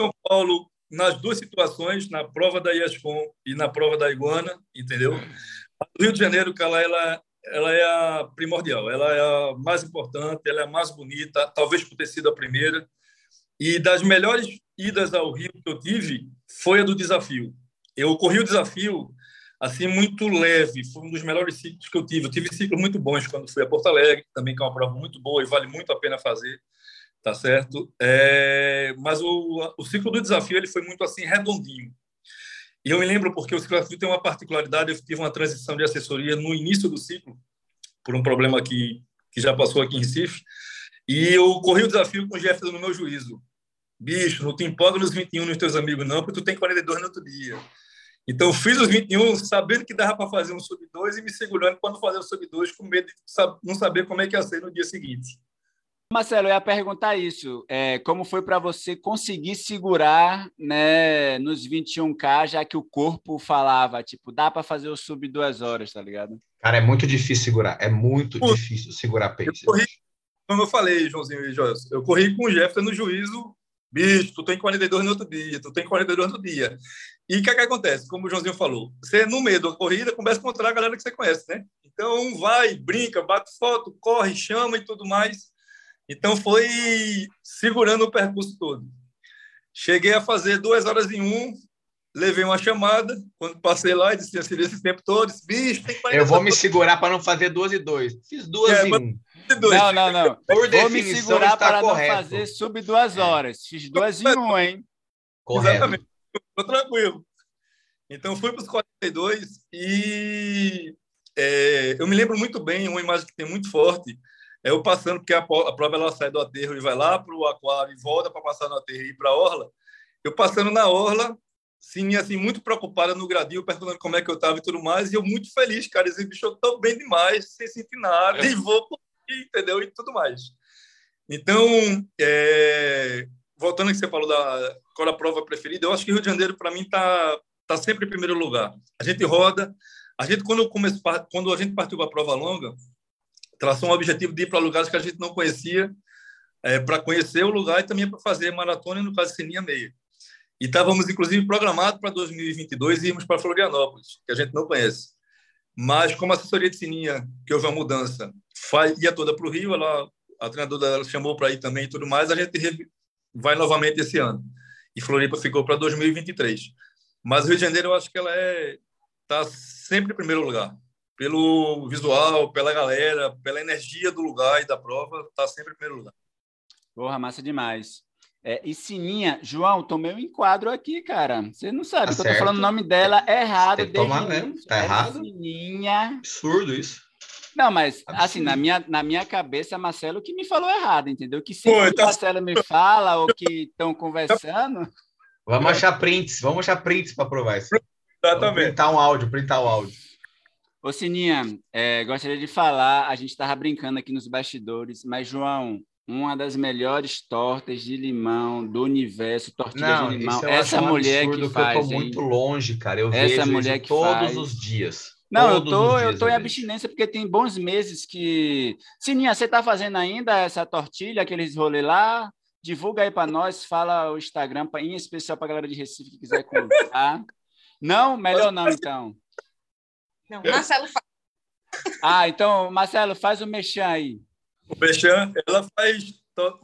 São Paulo, nas duas situações, na prova da IESCOM e na prova da Iguana, entendeu? A do Rio de Janeiro, cara, ela, ela é a primordial, ela é a mais importante, ela é a mais bonita, talvez por ter sido a primeira. E das melhores idas ao Rio que eu tive foi a do desafio. Eu corri o desafio assim muito leve, foi um dos melhores ciclos que eu tive. Eu tive ciclos muito bons quando fui a Porto Alegre, também que é uma prova muito boa e vale muito a pena fazer, tá certo? É, mas o, o ciclo do desafio ele foi muito assim redondinho. E eu me lembro porque o ciclo tem uma particularidade, eu tive uma transição de assessoria no início do ciclo, por um problema que, que já passou aqui em Recife, e eu corri o desafio com o Jefferson no meu juízo. Bicho, não te empolga nos 21 nos teus amigos, não, porque tu tem 42 no outro dia. Então, fiz os 21 sabendo que dava para fazer um sub-2 e me segurando quando fazer o sub-2, com medo de não saber como é que ia ser no dia seguinte.
Marcelo, eu ia perguntar isso. É, como foi para você conseguir segurar né, nos 21K, já que o corpo falava, tipo, dá para fazer o sub duas horas, tá ligado?
Cara, é muito difícil segurar. É muito
Pô,
difícil segurar
Eu
pace.
corri, como eu falei, Joãozinho e Joyce, eu corri com o Jefferson no juízo, bicho, tu tem 42 no outro dia, tu tem 42 no outro dia. E o que, é que acontece? Como o Joãozinho falou, você no meio da corrida começa a encontrar a galera que você conhece, né? Então vai, brinca, bate foto, corre, chama e tudo mais. Então foi segurando o percurso todo. Cheguei a fazer duas horas em um, levei uma chamada, quando passei lá e disse assim, esse tempo todo, disse, bicho, tem 42
Eu vou me segurar para não fazer duas e dois. Fiz duas
É,
e
mas-
um.
Não, não, não.
Por
Vou me segurar
está
para não
correto.
fazer sub duas horas. Fiz duas em um, hein?
Correto.
Exatamente. Tô tranquilo. Então fui para os 42 e é, eu me lembro muito bem, uma imagem que tem muito forte, é eu passando, porque a, a prova ela sai do aterro e vai lá para o aquário e volta para passar no aterro e ir para a orla. Eu passando na orla, sim, assim, muito preocupada no gradil, perguntando como é que eu estava e tudo mais, e eu muito feliz, cara, esse bicho, eu bem demais, sem sentir nada, e vou, entendeu? E tudo mais. Então, é, voltando ao que você falou da qual a prova preferida, eu acho que Rio de Janeiro, para mim, está tá sempre em primeiro lugar. A gente roda, a gente, quando, eu comece, quando a gente partiu para a prova longa, traçou um objetivo de ir para lugares que a gente não conhecia, é, para conhecer o lugar e também para fazer maratona, no caso, Sininha Meia. E estávamos, inclusive, programados para 2022 e irmos para Florianópolis, que a gente não conhece. Mas, como a assessoria de Sininha, que houve uma mudança, ia toda para o Rio, ela, a treinadora dela chamou para ir também e tudo mais, a gente vai novamente esse ano. E Floripa ficou para 2023. Mas o Rio de Janeiro, eu acho que ela é tá sempre em primeiro lugar. Pelo visual, pela galera, pela energia do lugar e da prova, tá sempre em primeiro lugar.
Porra, massa demais. É, e Sininha, João, tomei um enquadro aqui, cara. Você não sabe
Tá
que eu tô falando o nome dela errado
Tem que tomar mesmo, tá
É
errado.
Sininha.
Absurdo isso.
Não, mas
Absurdo.
assim, na minha, na minha cabeça, Marcelo que me falou errado, entendeu? Que sempre
Pô,
que
tá-
o Marcelo me fala ou que estão conversando,
Vamos achar prints, vamos achar prints para provar isso. Vamos
Exatamente.
printar um áudio, printar o áudio.
Ô, Sininha, é, gostaria de falar, a gente estava brincando aqui nos bastidores, mas, João, uma das melhores tortas de limão do universo, tortilha
Não,
de limão, essa
acho um
mulher que faz,
eu tô
hein?
muito longe, cara. Eu
Essa
vejo
mulher
isso
que
todos
faz.
os dias.
Não, eu tô, eu tô em abstinência porque tem bons meses que... Sininha, você tá fazendo ainda essa tortilha, aqueles rolê lá? Divulga aí para nós, fala o Instagram, em especial para galera de Recife que quiser comprar. Não? Melhor não, então.
Não, Marcelo fala.
Ah, então, Marcelo, faz o mexão aí.
O Bechan, ela faz.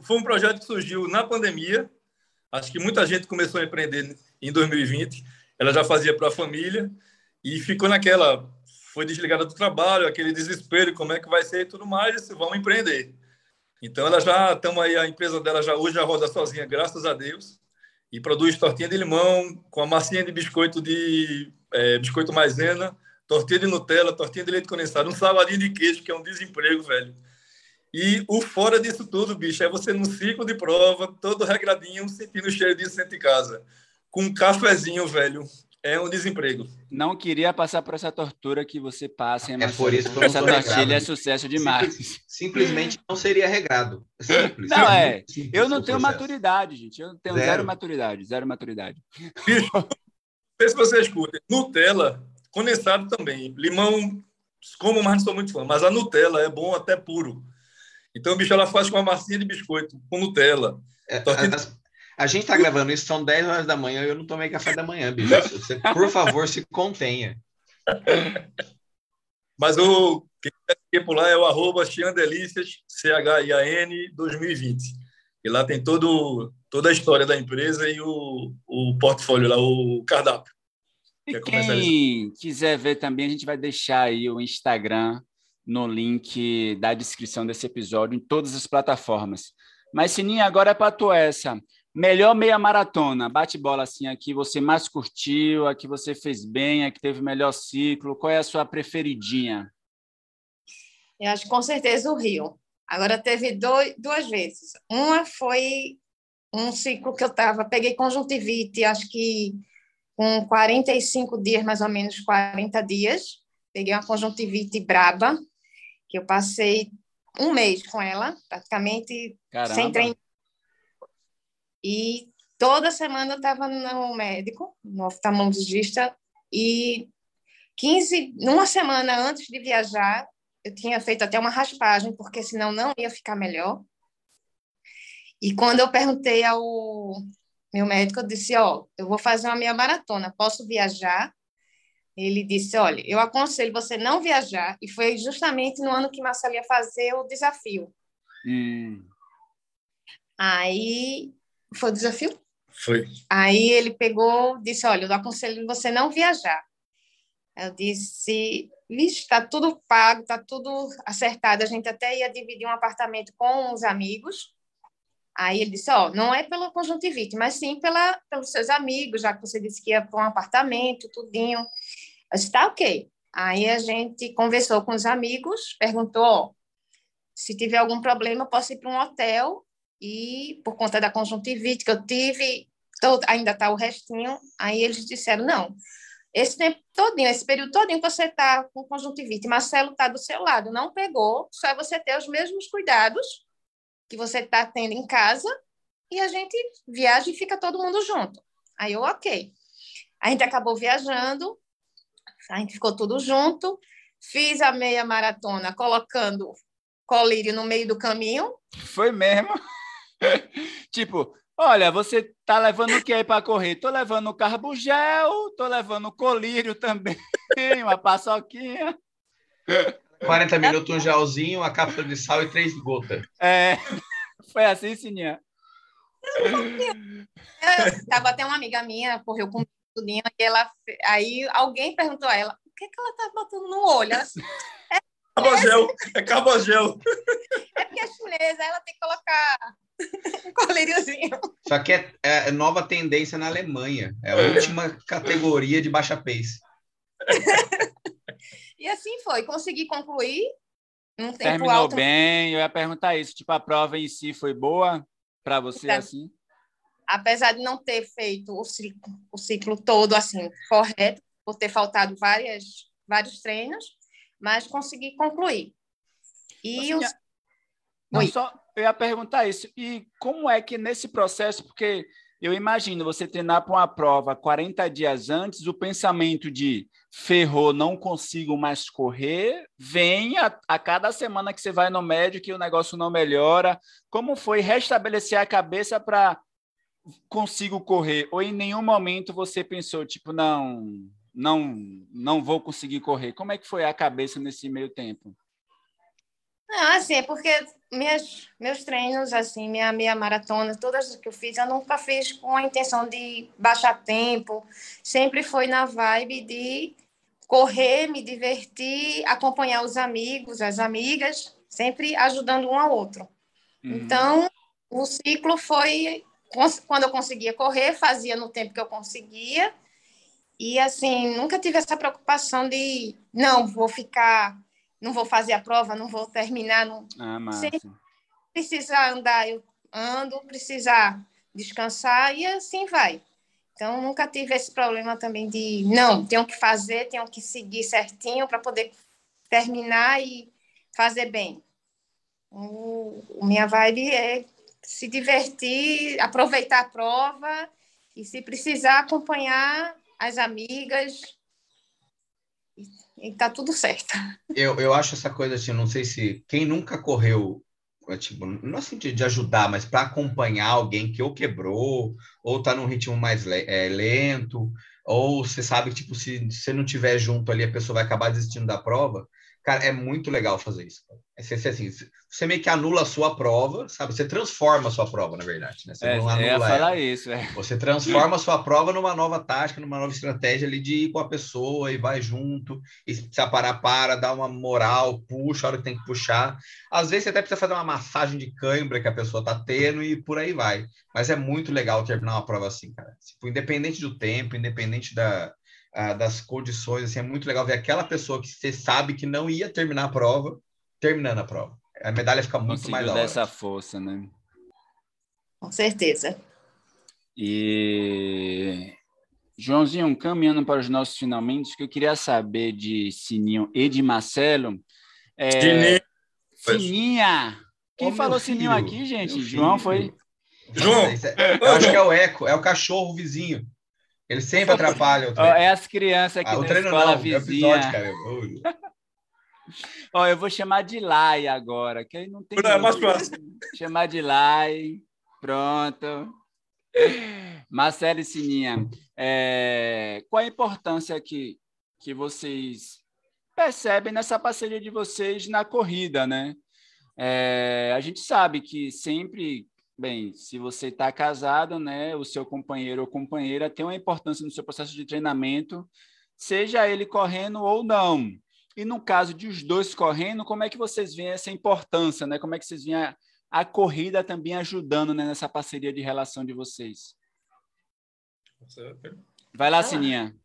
Foi um projeto que surgiu na pandemia. Acho que muita gente começou a empreender em 2020. Ela já fazia para a família e ficou naquela. Foi desligada do trabalho, aquele desespero, como é que vai ser e tudo mais. Vamos empreender. Então, ela já, estamos aí, a empresa dela já hoje já roda sozinha, graças a Deus, e produz tortinha de limão com a massinha de biscoito de é, biscoito maisena, tortinha de Nutella, tortinha de leite condensado, um saladinho de queijo, que é um desemprego, velho. E o fora disso tudo, bicho, é você num ciclo de prova, todo regradinho, sentindo o cheiro disso dentro de casa. Com um cafezinho, velho. é um desemprego.
Não queria passar por essa tortura que você passa, hein,
É por isso que eu
essa
não sou
tortilha é
regrado.
sucesso demais.
Simples- simplesmente não seria regado. Simples.
Não, é.
Simples
Eu não tenho
processo.
maturidade, gente. Eu tenho zero,
Zero.
maturidade, zero maturidade.
Não sei se você escuta. Nutella, condensado também. Limão, como, mas não sou muito fã. Mas a Nutella é bom até puro. Então, bicho, ela faz com a massinha de biscoito, com Nutella.
É,
Tortilha-
as- a gente tá gravando isso, são 10 horas da manhã eu não tomei café da manhã, bicho. Você, por favor, se contenha.
Mas o quem quer por lá é o arroba Chiandelícias, C-H-I-A-N 2020. E lá tem todo, toda a história da empresa e o, o portfólio lá, o cardápio.
E quem quiser ver também, a gente vai deixar aí o Instagram no link da descrição desse episódio em todas as plataformas. Mas, Sininha, agora é para tu essa. Melhor meia maratona, bate bola assim, a que você mais curtiu, a que você fez bem, a que teve o melhor ciclo. Qual é a sua preferidinha?
Eu acho que com certeza o Rio. Agora teve dois, duas vezes. Uma foi um ciclo que eu estava, peguei conjuntivite, acho que com 45 dias, mais ou menos 40 dias. Peguei uma conjuntivite braba, que eu passei um mês com ela, praticamente
Caramba.
sem treinar. E toda semana eu estava no médico, no oftalmologista, e 15, numa semana antes de viajar, eu tinha feito até uma raspagem, porque senão não ia ficar melhor. E quando eu perguntei ao meu médico, disse: Ó, eu vou fazer uma meia maratona, posso viajar? Ele disse: Olha, eu aconselho você não viajar. E foi justamente no ano que Marcelo ia fazer o desafio.
Hum,
Aí foi o desafio?
Foi.
Aí ele pegou, disse: Olha, eu aconselho você não viajar. Eu disse: Vixe, está tudo pago, está tudo acertado. A gente até ia dividir um apartamento com os amigos. Aí ele disse: Ó, não é pela conjuntivite, mas sim pela, pelos seus amigos, já que você disse que ia para um apartamento, tudinho. Eu disse: Tá ok. Aí a gente conversou com os amigos, perguntou: Ó, se tiver algum problema, eu posso ir para um hotel e por conta da conjuntivite que eu tive, todo, ainda está o restinho, aí eles disseram, não, esse tempo todinho, esse período todinho que você está com conjuntivite, Marcelo está do seu lado, não pegou, só é você ter os mesmos cuidados que você está tendo em casa e a gente viaja e fica todo mundo junto. Aí eu, ok. A gente acabou viajando, a gente ficou tudo junto, fiz a meia maratona colocando colírio no meio do caminho,
foi mesmo? tipo, olha, você tá levando o que aí para correr? Tô levando carbogel, tô levando colírio também, uma paçoquinha.
40 minutos, um gelzinho, uma cápsula de sal e três gotas.
É, foi assim, Sininha?
Tava até uma amiga minha, correu comigo, tudinho, e ela, aí alguém perguntou a ela, o que, que ela tá botando no olho? Ela,
Carbogel, é carbogel.
é porque é chinesa, ela tem que colocar um colíriozinho.
Só que é, é nova tendência na Alemanha. É a última categoria de baixa pace.
E assim foi, consegui concluir num tempo
Terminou
alto.
bem, eu ia perguntar isso, tipo, a prova em si foi boa para você,
Tá.
assim?
Apesar de não ter feito o ciclo, o ciclo todo assim, correto, por ter faltado várias, vários treinos, mas consegui concluir. E os...
Não,
Oi.
só eu ia perguntar isso. E como é que nesse processo, porque eu imagino você treinar para uma prova 40 dias antes, o pensamento de ferrou, não consigo mais correr, vem a, a cada semana que você vai no médico e o negócio não melhora. Como foi restabelecer a cabeça para consigo correr? Ou em nenhum momento você pensou, tipo, não, não, não vou conseguir correr? Como é que foi a cabeça nesse meio tempo?
Ah, assim, é porque minhas, meus treinos, assim, minha meia maratona, todas que eu fiz, eu nunca fiz com a intenção de baixar tempo. Sempre foi na vibe de correr, me divertir, acompanhar os amigos, as amigas, sempre ajudando um ao outro.
Uhum.
Então, o ciclo foi quando eu conseguia correr, fazia no tempo que eu conseguia. E assim, nunca tive essa preocupação de não, vou ficar, não vou fazer a prova, não vou terminar, não
Ah, massa.
Sim. precisa andar, eu ando, precisa descansar e assim vai. Então, nunca tive esse problema também de, não, tenho que fazer, tenho que seguir certinho para poder terminar e fazer bem. O, minha vibe é se divertir, aproveitar a prova e, se precisar, acompanhar as amigas. E, tá tudo certo.
Eu, eu acho essa coisa assim, não sei se quem nunca correu é, tipo, não assim de, de ajudar, mas para acompanhar alguém que ou quebrou, ou tá num ritmo mais é, lento, ou você sabe que, tipo, se você não tiver junto ali, a pessoa vai acabar desistindo da prova. Cara, é muito legal fazer isso. É você, assim, você meio que anula a sua prova, sabe? Você transforma a sua prova, na verdade. Né? Você
é,
não
anula é falar isso, é.
Você transforma a sua prova numa nova tática, numa nova estratégia ali de ir com a pessoa e vai junto, e se parar, para, dá uma moral, puxa a hora que tem que puxar. Às vezes você até precisa fazer uma massagem de cãibra que a pessoa tá tendo e por aí vai. Mas é muito legal terminar uma prova assim, cara. Tipo, independente do tempo, independente da, ah, das condições, assim, é muito legal ver aquela pessoa que você sabe que não ia terminar a prova, terminando a prova. A medalha fica muito Conseguiu mais
alta. dessa força, né?
Com certeza.
E Joãozinho, caminhando para os nossos finalmente, que eu queria saber de Sininho e de Marcelo. É... Sininho. Sininha! Quem oh, falou Sininho aqui, gente? João foi.
João! É, eu acho que é o Eco, é o cachorro vizinho. Ele sempre atrapalha o treino.
É as crianças aqui ah, da escola não, vizinha. É episódio, cara. Ó, eu vou chamar de Lai agora, que aí não tem. Não,
é mais fácil.
Chamar de Lai. Pronto. Marcelo e Sininha, é... qual a importância que, que vocês percebem nessa parceria de vocês na corrida, né? É... a gente sabe que sempre Bem, se você está casado, né, o seu companheiro ou companheira tem uma importância no seu processo de treinamento, seja ele correndo ou não. E no caso de os dois correndo, como é que vocês veem essa importância, né? Como é que vocês veem a, a corrida também ajudando né, nessa parceria de relação de vocês? Vai lá, Sininha.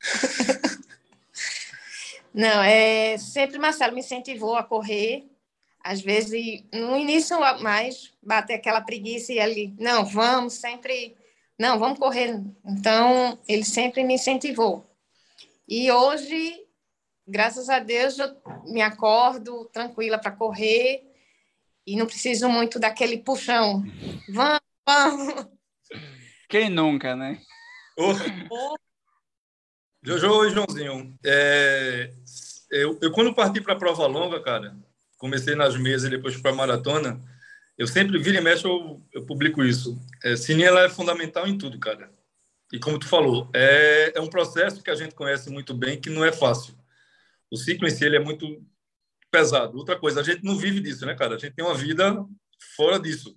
Não, é sempre Marcelo me incentivou a correr às vezes, no início mais, bate aquela preguiça e ele, não, vamos sempre, não, vamos correr. Então, ele sempre me incentivou. E hoje, graças a Deus, eu me acordo tranquila para correr e não preciso muito daquele puxão. Vamos, vamos.
Quem nunca, né?
Jojo e Joãozinho, é, eu, eu quando parti para a prova longa, cara, comecei nas mesas e depois para a maratona, eu sempre, vira e mexe, eu, eu publico isso. É, Sininha, ela é fundamental em tudo, cara. E como tu falou, é, é um processo que a gente conhece muito bem, que não é fácil. O ciclo em si, ele é muito pesado. Outra coisa, a gente não vive disso, né, cara? A gente tem uma vida fora disso.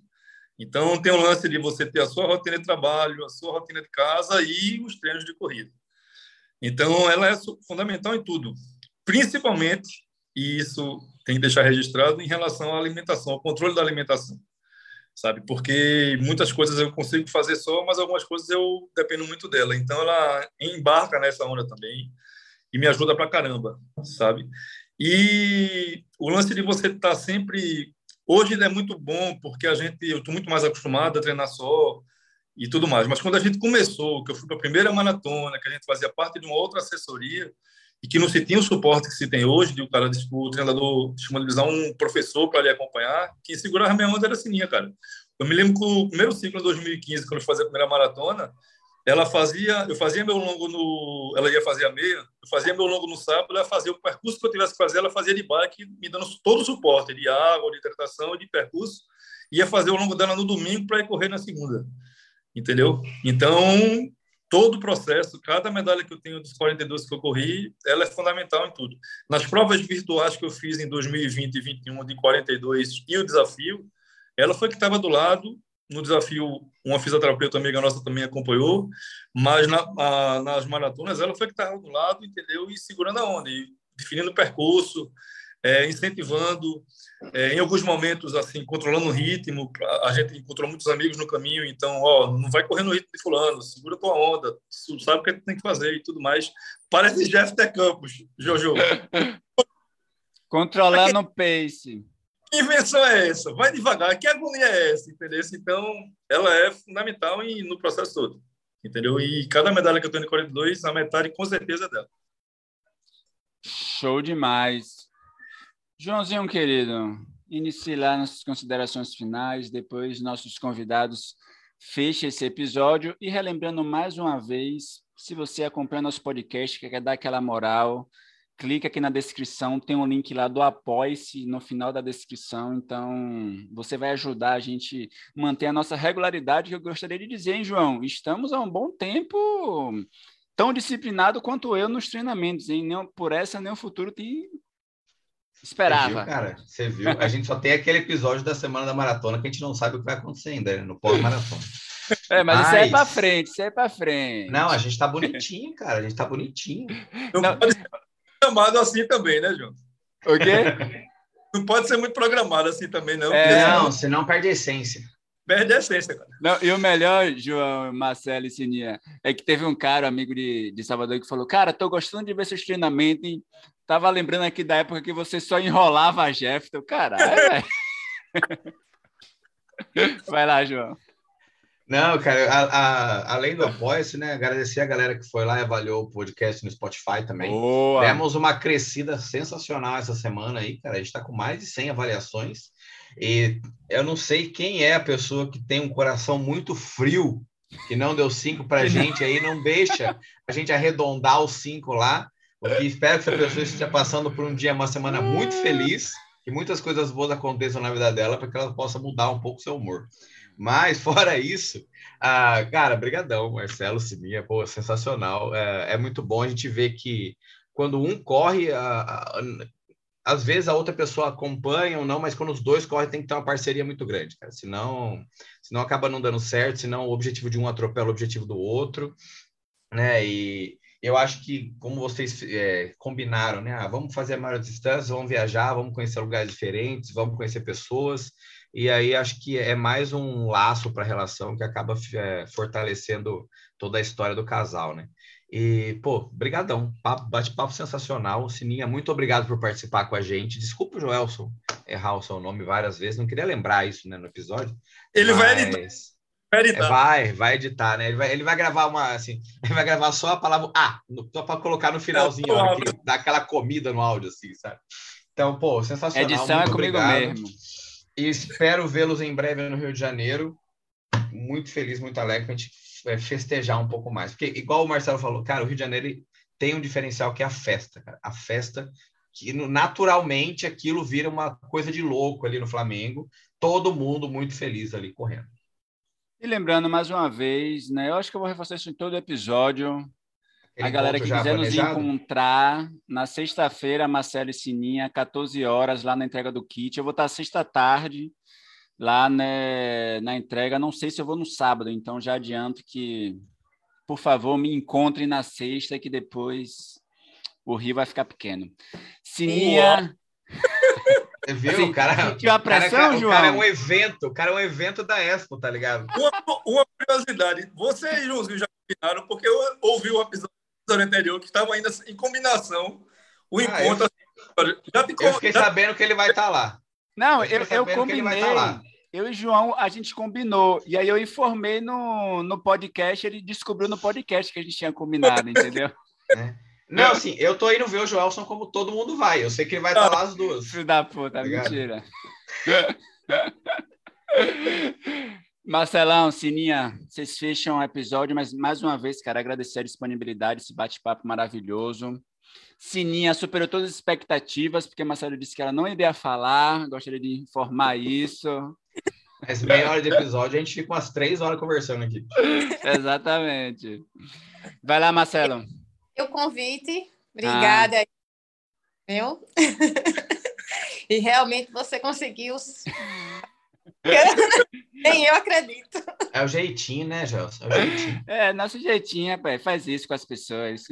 Então, tem um lance de você ter a sua rotina de trabalho, a sua rotina de casa e os treinos de corrida. Então, ela é fundamental em tudo. Principalmente, e isso tem que deixar registrado em relação à alimentação, ao controle da alimentação, sabe? Porque muitas coisas eu consigo fazer só, mas algumas coisas eu dependo muito dela. Então ela embarca nessa onda também e me ajuda pra caramba, sabe? E o lance de você estar tá sempre hoje é muito bom porque a gente eu estou muito mais acostumado a treinar só e tudo mais. Mas quando a gente começou, que eu fui para a primeira maratona, que a gente fazia parte de uma outra assessoria, e que não se tinha o suporte que se tem hoje, de o cara, o treinador disponibilizar um professor para lhe acompanhar, quem segurava minha onda era a Sininha, cara. Eu me lembro que o primeiro ciclo, em 2015, quando eu fazia a primeira maratona, ela fazia, eu fazia meu longo no, ela ia fazer a meia, eu fazia meu longo no sábado, ela fazia o percurso que eu tivesse que fazer, ela fazia de bike, me dando todo o suporte de água, de hidratação, de percurso, ia fazer o longo dela no domingo para ir correr na segunda, entendeu? Então, todo o processo, cada medalha que eu tenho dos 42 que eu corri, ela é fundamental em tudo. Nas provas virtuais que eu fiz em 2020 e 2021 de 42 e o desafio, ela foi que estava do lado. No desafio, uma fisioterapeuta amiga nossa também acompanhou, mas na, a, nas maratonas ela foi que estava do lado, entendeu? E segurando a onda, e definindo o percurso, é, incentivando, é, em alguns momentos, assim, controlando o ritmo. A gente encontrou muitos amigos no caminho, então, ó, não vai correr no ritmo de fulano, segura tua onda, sabe o que tem que fazer e tudo mais. Parece Jeff de Campos, Jojo.
Controlando o pace.
Que invenção é essa? Vai devagar. Que agonia é essa? Entendeu? Então, ela é fundamental em, no processo todo. entendeu? E cada medalha que eu tenho de 42, a metade com certeza é dela.
Show demais. Joãozinho, querido, inicie lá nossas considerações finais, depois nossos convidados fechem esse episódio e relembrando mais uma vez, se você acompanha nosso podcast, quer dar aquela moral, clica aqui na descrição, tem um link lá do Apoie-se no final da descrição, então você vai ajudar a gente manter a nossa regularidade, que eu gostaria de dizer, hein, João? Estamos há um bom tempo tão disciplinado quanto eu nos treinamentos, hein? Nem por essa, nem o futuro te esperava. Você
viu, cara, você viu? A gente só tem aquele episódio da semana da maratona que a gente não sabe o que vai acontecer ainda, né? no pós-maratona.
É, mas, mas, isso aí é para frente, isso aí é para frente.
Não, a gente tá bonitinho, cara, a gente tá bonitinho.
Não, não. pode ser programado assim também, né, João?
O quê?
Não pode ser muito programado assim também, não.
É, não, senão perde a essência.
Perde a essência, cara.
Não, e o melhor, João, Marcelo e Sininha, é que teve um cara, amigo de, de Salvador, que falou: Cara, tô gostando de ver seus treinamentos, hein? Tava lembrando aqui da época que você só enrolava a Jeff. Caralho. Vai lá, João.
Não, cara, a, a, além do apoio-se, né? Agradecer a galera que foi lá e avaliou o podcast no Spotify também. Boa. Temos uma crescida sensacional essa semana aí, cara. A gente está com mais de 100 avaliações. E eu não sei quem é a pessoa que tem um coração muito frio, que não deu cinco para a gente aí, não deixa a gente arredondar os cinco lá. Porque espero que essa pessoa esteja passando por um dia, uma semana muito feliz, que muitas coisas boas aconteçam na vida dela, para que ela possa mudar um pouco o seu humor. Mas, fora isso, ah, cara, brigadão, Marcelo, Sininha, pô, sensacional. É, é, muito bom a gente ver que quando um corre, a, a, às vezes a outra pessoa acompanha ou não, mas quando os dois correm tem que ter uma parceria muito grande, cara. Senão, senão acaba não dando certo, senão o objetivo de um atropela o objetivo do outro, né? E eu acho que, como vocês é, combinaram, né? Ah, vamos fazer a maior distância, vamos viajar, vamos conhecer lugares diferentes, vamos conhecer pessoas. E aí acho que é mais um laço para a relação que acaba é, fortalecendo toda a história do casal, né? E, pô, brigadão. Bate-papo sensacional. Sininha, muito obrigado por participar com a gente. Desculpa o Joelson errar o seu nome várias vezes. Não queria lembrar isso né, no episódio.
Ele mas... vai editar.
Vai editar. Vai, vai editar, né? Ele vai, ele vai gravar uma, assim, ele vai gravar só a palavra ah, só para colocar no finalzinho, hora que dá aquela comida no áudio, assim, sabe? Então, pô, sensacional.
Edição é comigo obrigado. mesmo.
E espero vê-los em breve no Rio de Janeiro. Muito feliz, muito alegre a gente é, festejar um pouco mais. Porque, igual o Marcelo falou, cara, o Rio de Janeiro tem um diferencial que é a festa, cara. A festa que naturalmente aquilo vira uma coisa de louco ali no Flamengo. Todo mundo muito feliz ali correndo.
E lembrando mais uma vez, né? Eu acho que eu vou reforçar isso em todo episódio a galera que quiser nos encontrar na sexta-feira, Marcelo e Sininha, 14 horas, lá na entrega do kit. Eu vou estar sexta tarde lá né, na entrega. Não sei se eu vou no sábado, então já adianto que, por favor, me encontrem na sexta, que depois o Rio vai ficar pequeno. Sininha.
Você viu? Assim, o cara,
a pressão,
cara,
João?
O cara é um evento, o cara é um evento da Expo, tá ligado?
Uma, uma curiosidade, vocês, Joãozinho, já combinaram, porque eu ouvi o episódio anterior que estavam ainda em combinação o ah, encontro.
Eu, já ficou, eu fiquei já... sabendo que ele vai estar tá lá.
Não, eu, eu, eu tá combinei. Tá eu e João, a gente combinou. E aí eu informei no, no podcast, ele descobriu no podcast que a gente tinha combinado, entendeu?
É. Não, assim, eu tô indo ver o Joelson como todo mundo vai. Eu sei que ele vai estar tá lá as duas.
Filho da puta, Obrigado. mentira. Marcelão, Sininha, vocês fecham o episódio, mas mais uma vez, cara, agradecer a disponibilidade, esse bate-papo maravilhoso. Sininha superou todas as expectativas, porque Marcelo disse que ela não iria falar, gostaria de informar isso.
Mas meia hora de episódio, a gente fica umas três horas conversando aqui.
Exatamente. Vai lá, Marcelo.
O convite, obrigada. Ah. Viu? e realmente você conseguiu Nem eu acredito.
É o jeitinho, né, Gelson? É o jeitinho.
É, nosso jeitinho, rapaz. Faz isso com as pessoas.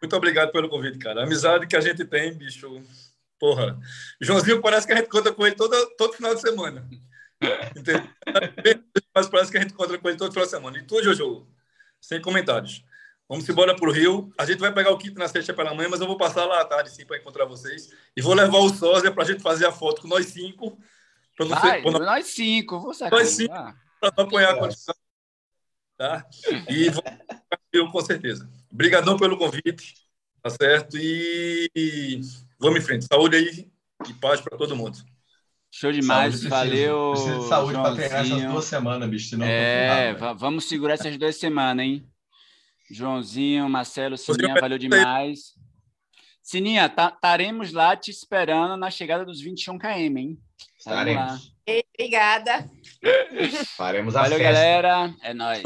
Muito obrigado pelo convite, cara. A amizade que a gente tem, bicho. Porra. Joãozinho parece que a gente conta com ele todo, todo final de semana. Entendeu? Mas parece que a gente conta com ele todo final de semana. E tu, Jojo? Sem comentários. Vamos embora para o Rio. A gente vai pegar o kit na sexta pela manhã, mas eu vou passar lá à tarde sim para encontrar vocês. E vou levar o sósia para a gente fazer a foto com nós cinco.
Pra não vai, ser, nós... nós cinco, vou sacar.
Nós cinco. Para não apoiar a condição. Tá? E eu com certeza. Obrigadão pelo convite, tá certo? E vamos em frente. Saúde aí e paz para todo mundo.
Show demais, saúde, valeu.
Precisa de saúde para treinar essas duas semanas, bicho.
É, vamos segurar essas duas semanas, hein? Joãozinho, Marcelo, Sininha, valeu demais. Sininha, estaremos tá, lá te esperando na chegada dos 21 km, hein?
Estaremos.
Obrigada.
Faremos a
Valeu,
festa.
galera. É nóis.